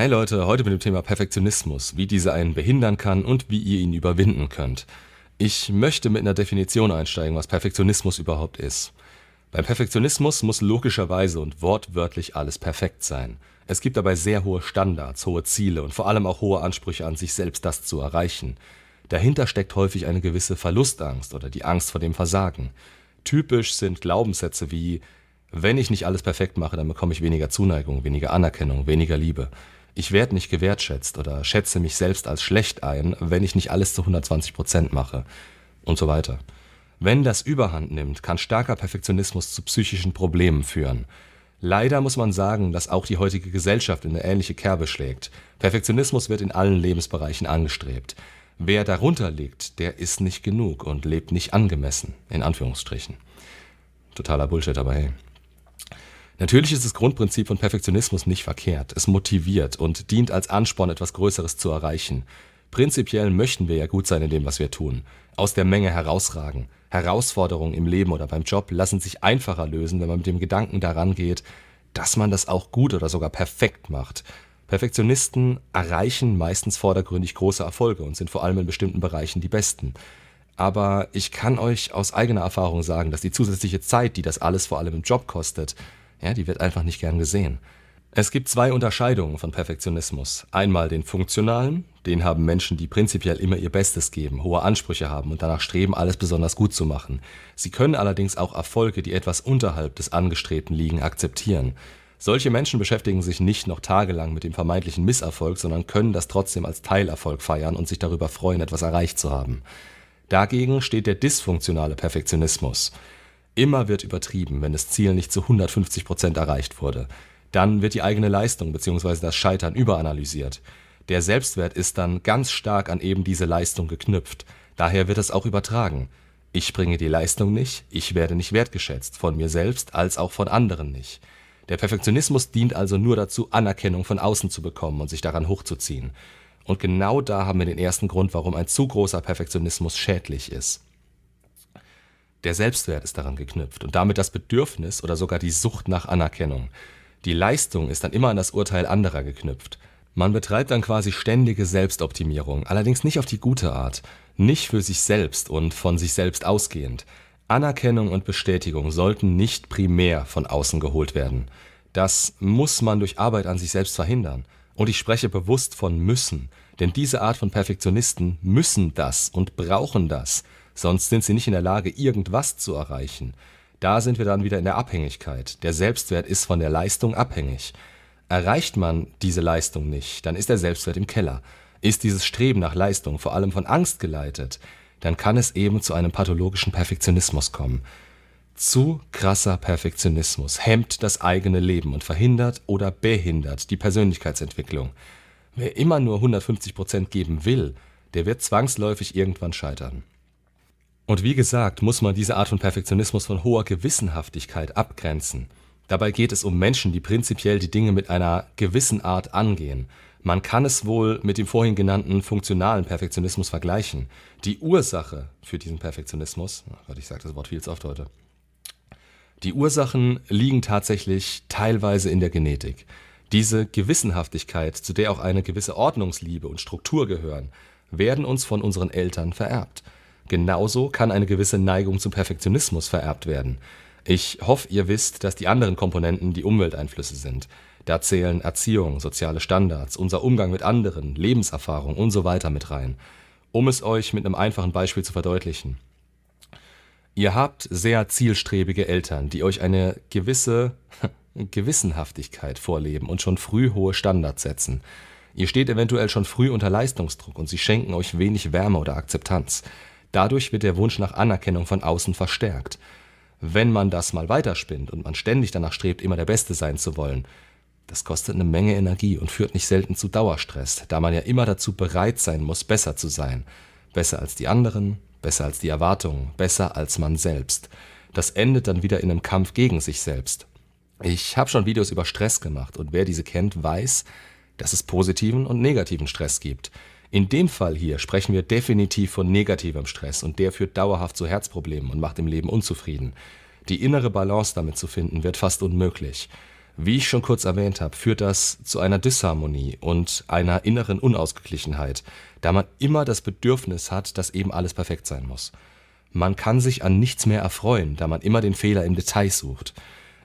Hey Leute, heute mit dem Thema Perfektionismus, wie dieser einen behindern kann und wie ihr ihn überwinden könnt. Ich möchte mit einer Definition einsteigen, was Perfektionismus überhaupt ist. Beim Perfektionismus muss logischerweise und wortwörtlich alles perfekt sein. Es gibt dabei sehr hohe Standards, hohe Ziele und vor allem auch hohe Ansprüche an sich selbst, das zu erreichen. Dahinter steckt häufig eine gewisse Verlustangst oder die Angst vor dem Versagen. Typisch sind Glaubenssätze wie wenn ich nicht alles perfekt mache, dann bekomme ich weniger Zuneigung, weniger Anerkennung, weniger Liebe. Ich werde nicht gewertschätzt oder schätze mich selbst als schlecht ein, wenn ich nicht alles zu 120 Prozent mache und so weiter. Wenn das überhand nimmt, kann starker Perfektionismus zu psychischen Problemen führen. Leider muss man sagen, dass auch die heutige Gesellschaft in eine ähnliche Kerbe schlägt. Perfektionismus wird in allen Lebensbereichen angestrebt. Wer darunter liegt, der ist nicht genug und lebt nicht angemessen, in Anführungsstrichen. Totaler Bullshit, aber hey. Natürlich ist das Grundprinzip von Perfektionismus nicht verkehrt. Es motiviert und dient als Ansporn, etwas Größeres zu erreichen. Prinzipiell möchten wir ja gut sein in dem, was wir tun. Aus der Menge herausragen. Herausforderungen im Leben oder beim Job lassen sich einfacher lösen, wenn man mit dem Gedanken daran geht, dass man das auch gut oder sogar perfekt macht. Perfektionisten erreichen meistens vordergründig große Erfolge und sind vor allem in bestimmten Bereichen die Besten. Aber ich kann euch aus eigener Erfahrung sagen, dass die zusätzliche Zeit, die das alles vor allem im Job kostet, ja, die wird einfach nicht gern gesehen. Es gibt zwei Unterscheidungen von Perfektionismus. Einmal den funktionalen, den haben Menschen, die prinzipiell immer ihr Bestes geben, hohe Ansprüche haben und danach streben, alles besonders gut zu machen. Sie können allerdings auch Erfolge, die etwas unterhalb des Angestrebten liegen, akzeptieren. Solche Menschen beschäftigen sich nicht noch tagelang mit dem vermeintlichen Misserfolg, sondern können das trotzdem als Teilerfolg feiern und sich darüber freuen, etwas erreicht zu haben. Dagegen steht der dysfunktionale Perfektionismus. Immer wird übertrieben, wenn das Ziel nicht zu 150 Prozent erreicht wurde. Dann wird die eigene Leistung bzw. das Scheitern überanalysiert. Der Selbstwert ist dann ganz stark an eben diese Leistung geknüpft. Daher wird es auch übertragen. Ich bringe die Leistung nicht, ich werde nicht wertgeschätzt, von mir selbst als auch von anderen nicht. Der Perfektionismus dient also nur dazu, Anerkennung von außen zu bekommen und sich daran hochzuziehen. Und genau da haben wir den ersten Grund, warum ein zu großer Perfektionismus schädlich ist. Der Selbstwert ist daran geknüpft und damit das Bedürfnis oder sogar die Sucht nach Anerkennung. Die Leistung ist dann immer an das Urteil anderer geknüpft. Man betreibt dann quasi ständige Selbstoptimierung, allerdings nicht auf die gute Art, nicht für sich selbst und von sich selbst ausgehend. Anerkennung und Bestätigung sollten nicht primär von außen geholt werden. Das muss man durch Arbeit an sich selbst verhindern. Und ich spreche bewusst von müssen, denn diese Art von Perfektionisten müssen das und brauchen das sonst sind sie nicht in der Lage, irgendwas zu erreichen. Da sind wir dann wieder in der Abhängigkeit. Der Selbstwert ist von der Leistung abhängig. Erreicht man diese Leistung nicht, dann ist der Selbstwert im Keller. Ist dieses Streben nach Leistung vor allem von Angst geleitet, dann kann es eben zu einem pathologischen Perfektionismus kommen. Zu krasser Perfektionismus hemmt das eigene Leben und verhindert oder behindert die Persönlichkeitsentwicklung. Wer immer nur 150 Prozent geben will, der wird zwangsläufig irgendwann scheitern. Und wie gesagt, muss man diese Art von Perfektionismus von hoher Gewissenhaftigkeit abgrenzen. Dabei geht es um Menschen, die prinzipiell die Dinge mit einer gewissen Art angehen. Man kann es wohl mit dem vorhin genannten funktionalen Perfektionismus vergleichen. Die Ursache für diesen Perfektionismus, oh Gott, ich sage das Wort viel zu oft heute, die Ursachen liegen tatsächlich teilweise in der Genetik. Diese Gewissenhaftigkeit, zu der auch eine gewisse Ordnungsliebe und Struktur gehören, werden uns von unseren Eltern vererbt. Genauso kann eine gewisse Neigung zum Perfektionismus vererbt werden. Ich hoffe, ihr wisst, dass die anderen Komponenten die Umwelteinflüsse sind. Da zählen Erziehung, soziale Standards, unser Umgang mit anderen, Lebenserfahrung und so weiter mit rein. Um es euch mit einem einfachen Beispiel zu verdeutlichen. Ihr habt sehr zielstrebige Eltern, die euch eine gewisse Gewissenhaftigkeit vorleben und schon früh hohe Standards setzen. Ihr steht eventuell schon früh unter Leistungsdruck und sie schenken euch wenig Wärme oder Akzeptanz. Dadurch wird der Wunsch nach Anerkennung von außen verstärkt. Wenn man das mal weiterspinnt und man ständig danach strebt, immer der Beste sein zu wollen, das kostet eine Menge Energie und führt nicht selten zu Dauerstress, da man ja immer dazu bereit sein muss, besser zu sein. Besser als die anderen, besser als die Erwartungen, besser als man selbst. Das endet dann wieder in einem Kampf gegen sich selbst. Ich habe schon Videos über Stress gemacht und wer diese kennt, weiß, dass es positiven und negativen Stress gibt. In dem Fall hier sprechen wir definitiv von negativem Stress und der führt dauerhaft zu Herzproblemen und macht im Leben unzufrieden. Die innere Balance damit zu finden wird fast unmöglich. Wie ich schon kurz erwähnt habe, führt das zu einer Disharmonie und einer inneren Unausgeglichenheit, da man immer das Bedürfnis hat, dass eben alles perfekt sein muss. Man kann sich an nichts mehr erfreuen, da man immer den Fehler im Detail sucht.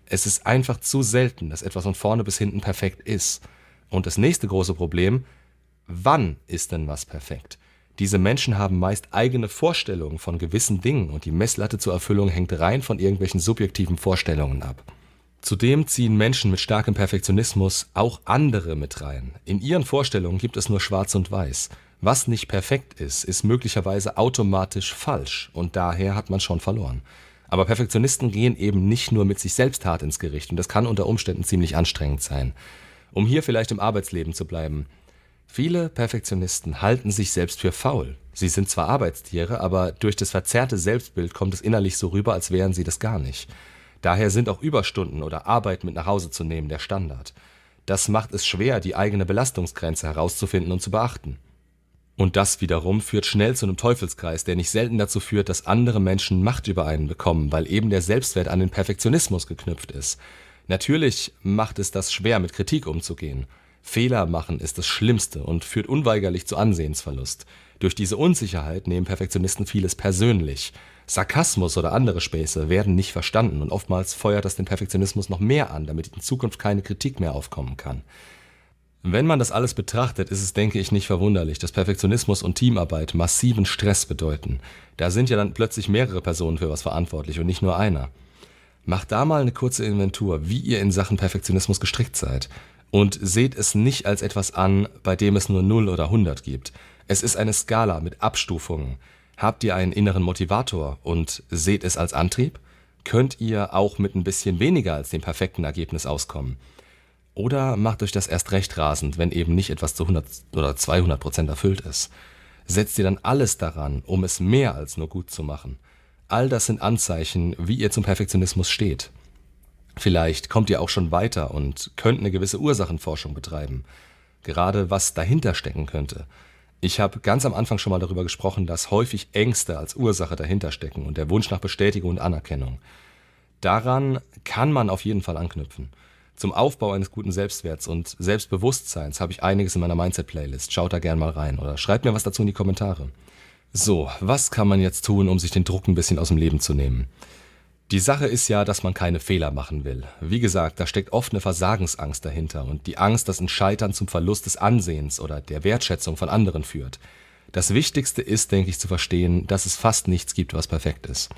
Es ist einfach zu selten, dass etwas von vorne bis hinten perfekt ist. Und das nächste große Problem, wann ist denn was perfekt? Diese Menschen haben meist eigene Vorstellungen von gewissen Dingen und die Messlatte zur Erfüllung hängt rein von irgendwelchen subjektiven Vorstellungen ab. Zudem ziehen Menschen mit starkem Perfektionismus auch andere mit rein. In ihren Vorstellungen gibt es nur Schwarz und Weiß. Was nicht perfekt ist, ist möglicherweise automatisch falsch und daher hat man schon verloren. Aber Perfektionisten gehen eben nicht nur mit sich selbst hart ins Gericht und das kann unter Umständen ziemlich anstrengend sein. Um hier vielleicht im Arbeitsleben zu bleiben. Viele Perfektionisten halten sich selbst für faul. Sie sind zwar Arbeitstiere, aber durch das verzerrte Selbstbild kommt es innerlich so rüber, als wären sie das gar nicht. Daher sind auch Überstunden oder Arbeit mit nach Hause zu nehmen der Standard. Das macht es schwer, die eigene Belastungsgrenze herauszufinden und zu beachten. Und das wiederum führt schnell zu einem Teufelskreis, der nicht selten dazu führt, dass andere Menschen Macht über einen bekommen, weil eben der Selbstwert an den Perfektionismus geknüpft ist. Natürlich macht es das schwer, mit Kritik umzugehen. Fehler machen ist das Schlimmste und führt unweigerlich zu Ansehensverlust. Durch diese Unsicherheit nehmen Perfektionisten vieles persönlich. Sarkasmus oder andere Späße werden nicht verstanden und oftmals feuert das den Perfektionismus noch mehr an, damit in Zukunft keine Kritik mehr aufkommen kann. Wenn man das alles betrachtet, ist es, denke ich, nicht verwunderlich, dass Perfektionismus und Teamarbeit massiven Stress bedeuten. Da sind ja dann plötzlich mehrere Personen für was verantwortlich und nicht nur einer. Macht da mal eine kurze Inventur, wie ihr in Sachen Perfektionismus gestrickt seid. Und seht es nicht als etwas an, bei dem es nur 0 oder 100 gibt. Es ist eine Skala mit Abstufungen. Habt ihr einen inneren Motivator und seht es als Antrieb? Könnt ihr auch mit ein bisschen weniger als dem perfekten Ergebnis auskommen? Oder macht euch das erst recht rasend, wenn eben nicht etwas zu 100 oder 200 Prozent erfüllt ist? Setzt ihr dann alles daran, um es mehr als nur gut zu machen? All das sind Anzeichen, wie ihr zum Perfektionismus steht. Vielleicht kommt ihr auch schon weiter und könnt eine gewisse Ursachenforschung betreiben. Gerade was dahinter stecken könnte. Ich habe ganz am Anfang schon mal darüber gesprochen, dass häufig Ängste als Ursache dahinter stecken und der Wunsch nach Bestätigung und Anerkennung. Daran kann man auf jeden Fall anknüpfen. Zum Aufbau eines guten Selbstwerts und Selbstbewusstseins habe ich einiges in meiner Mindset-Playlist. Schaut da gern mal rein oder schreibt mir was dazu in die Kommentare. So, was kann man jetzt tun, um sich den Druck ein bisschen aus dem Leben zu nehmen? Die Sache ist ja, dass man keine Fehler machen will. Wie gesagt, da steckt oft eine Versagensangst dahinter und die Angst, dass ein Scheitern zum Verlust des Ansehens oder der Wertschätzung von anderen führt. Das Wichtigste ist, denke ich, zu verstehen, dass es fast nichts gibt, was perfekt ist.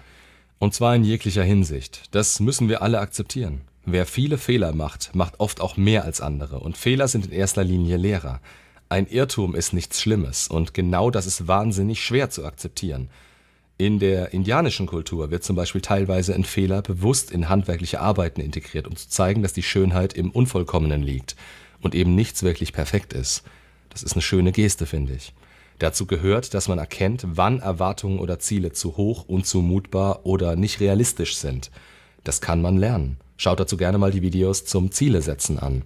Und zwar in jeglicher Hinsicht. Das müssen wir alle akzeptieren. Wer viele Fehler macht, macht oft auch mehr als andere und Fehler sind in erster Linie Lehrer. Ein Irrtum ist nichts Schlimmes und genau das ist wahnsinnig schwer zu akzeptieren. In der indianischen Kultur wird zum Beispiel teilweise ein Fehler bewusst in handwerkliche Arbeiten integriert, um zu zeigen, dass die Schönheit im Unvollkommenen liegt und eben nichts wirklich perfekt ist. Das ist eine schöne Geste, finde ich. Dazu gehört, dass man erkennt, wann Erwartungen oder Ziele zu hoch, unzumutbar oder nicht realistisch sind. Das kann man lernen. Schaut dazu gerne mal die Videos zum Ziele setzen an.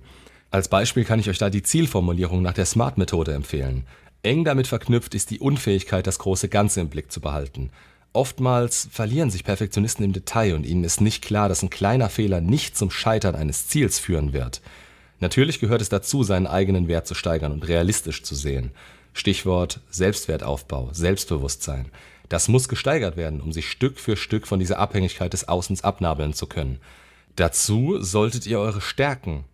Als Beispiel kann ich euch da die Zielformulierung nach der SMART-Methode empfehlen. Eng damit verknüpft ist die Unfähigkeit, das große Ganze im Blick zu behalten. Oftmals verlieren sich Perfektionisten im Detail und ihnen ist nicht klar, dass ein kleiner Fehler nicht zum Scheitern eines Ziels führen wird. Natürlich gehört es dazu, seinen eigenen Wert zu steigern und realistisch zu sehen. Stichwort Selbstwertaufbau, Selbstbewusstsein. Das muss gesteigert werden, um sich Stück für Stück von dieser Abhängigkeit des Außens abnabeln zu können. Dazu solltet ihr eure Stärken,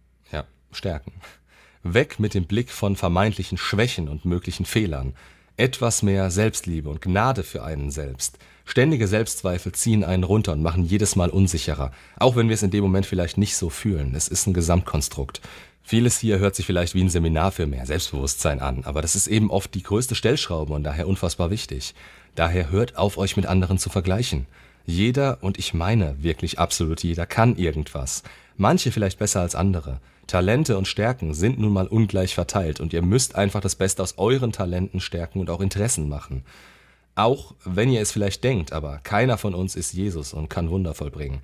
stärken. Weg mit dem Blick von vermeintlichen Schwächen und möglichen Fehlern. Etwas mehr Selbstliebe und Gnade für einen selbst. Ständige Selbstzweifel ziehen einen runter und machen jedes Mal unsicherer, auch wenn wir es in dem Moment vielleicht nicht so fühlen. Es ist ein Gesamtkonstrukt. Vieles hier hört sich vielleicht wie ein Seminar für mehr Selbstbewusstsein an, aber das ist eben oft die größte Stellschraube und daher unfassbar wichtig. Daher hört auf, euch mit anderen zu vergleichen. Jeder, und ich meine wirklich absolut jeder, kann irgendwas. Manche vielleicht besser als andere. Talente und Stärken sind nun mal ungleich verteilt und ihr müsst einfach das Beste aus euren Talenten, Stärken und auch Interessen machen. Auch wenn ihr es vielleicht denkt, aber keiner von uns ist Jesus und kann Wunder vollbringen.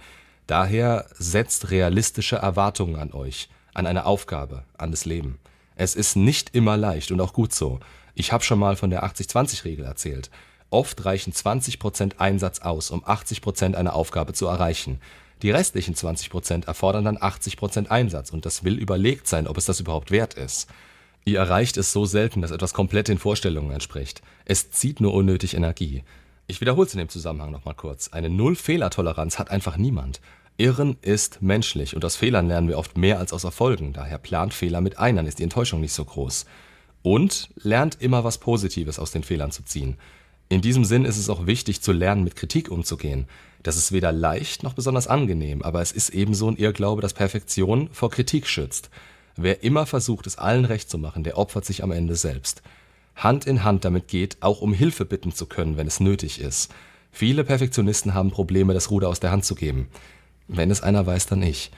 Daher setzt realistische Erwartungen an euch, an eine Aufgabe, an das Leben. Es ist nicht immer leicht und auch gut so. Ich habe schon mal von der 80-20-Regel erzählt. Oft reichen 20% Einsatz aus, um 80% einer Aufgabe zu erreichen. Die restlichen 20% erfordern dann 80% Einsatz und das will überlegt sein, ob es das überhaupt wert ist. Ihr erreicht es so selten, dass etwas komplett den Vorstellungen entspricht. Es zieht nur unnötig Energie. Ich wiederhole es in dem Zusammenhang nochmal kurz. Eine Null-Fehlertoleranz hat einfach niemand. Irren ist menschlich und aus Fehlern lernen wir oft mehr als aus Erfolgen. Daher plant Fehler mit ein, dann ist die Enttäuschung nicht so groß. Und lernt immer was Positives aus den Fehlern zu ziehen. In diesem Sinn ist es auch wichtig zu lernen, mit Kritik umzugehen. Das ist weder leicht noch besonders angenehm, aber es ist ebenso ein Irrglaube, dass Perfektion vor Kritik schützt. Wer immer versucht, es allen recht zu machen, der opfert sich am Ende selbst. Hand in Hand damit geht, auch um Hilfe bitten zu können, wenn es nötig ist. Viele Perfektionisten haben Probleme, das Ruder aus der Hand zu geben. Wenn es einer weiß, dann ich.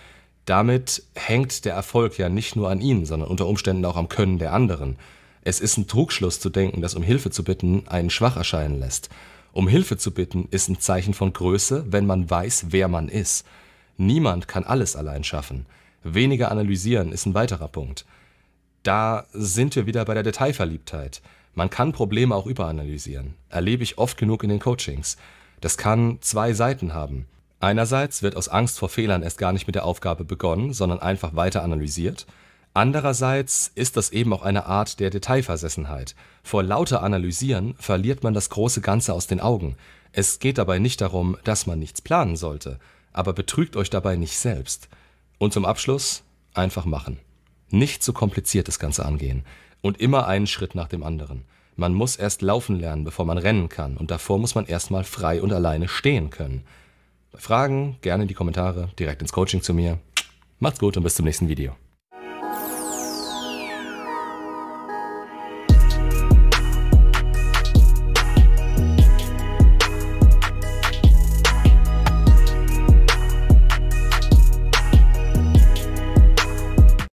Damit hängt der Erfolg ja nicht nur an ihnen, sondern unter Umständen auch am Können der anderen. Es ist ein Trugschluss zu denken, dass um Hilfe zu bitten einen schwach erscheinen lässt. Um Hilfe zu bitten ist ein Zeichen von Größe, wenn man weiß, wer man ist. Niemand kann alles allein schaffen. Weniger analysieren ist ein weiterer Punkt. Da sind wir wieder bei der Detailverliebtheit. Man kann Probleme auch überanalysieren. Erlebe ich oft genug in den Coachings. Das kann zwei Seiten haben. Einerseits wird aus Angst vor Fehlern erst gar nicht mit der Aufgabe begonnen, sondern einfach weiter analysiert. Andererseits ist das eben auch eine Art der Detailversessenheit. Vor lauter Analysieren verliert man das große Ganze aus den Augen. Es geht dabei nicht darum, dass man nichts planen sollte, aber betrügt euch dabei nicht selbst. Und zum Abschluss einfach machen. Nicht zu so kompliziert das Ganze angehen und immer einen Schritt nach dem anderen. Man muss erst laufen lernen, bevor man rennen kann und davor muss man erstmal frei und alleine stehen können. Bei Fragen gerne in die Kommentare, direkt ins Coaching zu mir. Macht's gut und bis zum nächsten Video.